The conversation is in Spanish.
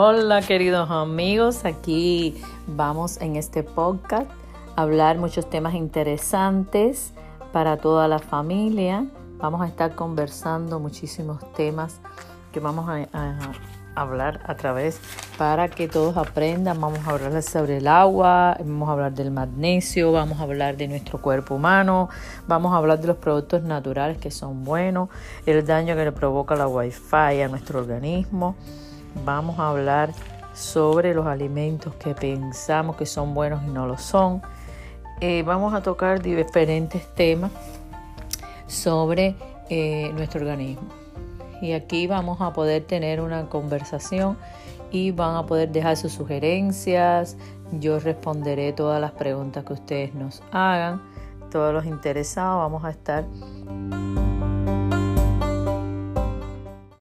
Hola queridos amigos, aquí vamos en este podcast a hablar muchos temas interesantes para toda la familia. Vamos a estar conversando muchísimos temas que vamos a, hablar a través para que todos aprendan. Vamos a hablar sobre el agua, vamos a hablar del magnesio, vamos a hablar de nuestro cuerpo humano, vamos a hablar de los productos naturales que son buenos, el daño que le provoca la wifi a nuestro organismo. Vamos a hablar sobre los alimentos que pensamos que son buenos y no lo son. Eh, vamos a tocar diferentes temas sobre eh, nuestro organismo y aquí vamos a poder tener una conversación y van a poder dejar sus sugerencias. Yo responderé todas las preguntas que ustedes nos hagan. Todos los interesados vamos a estar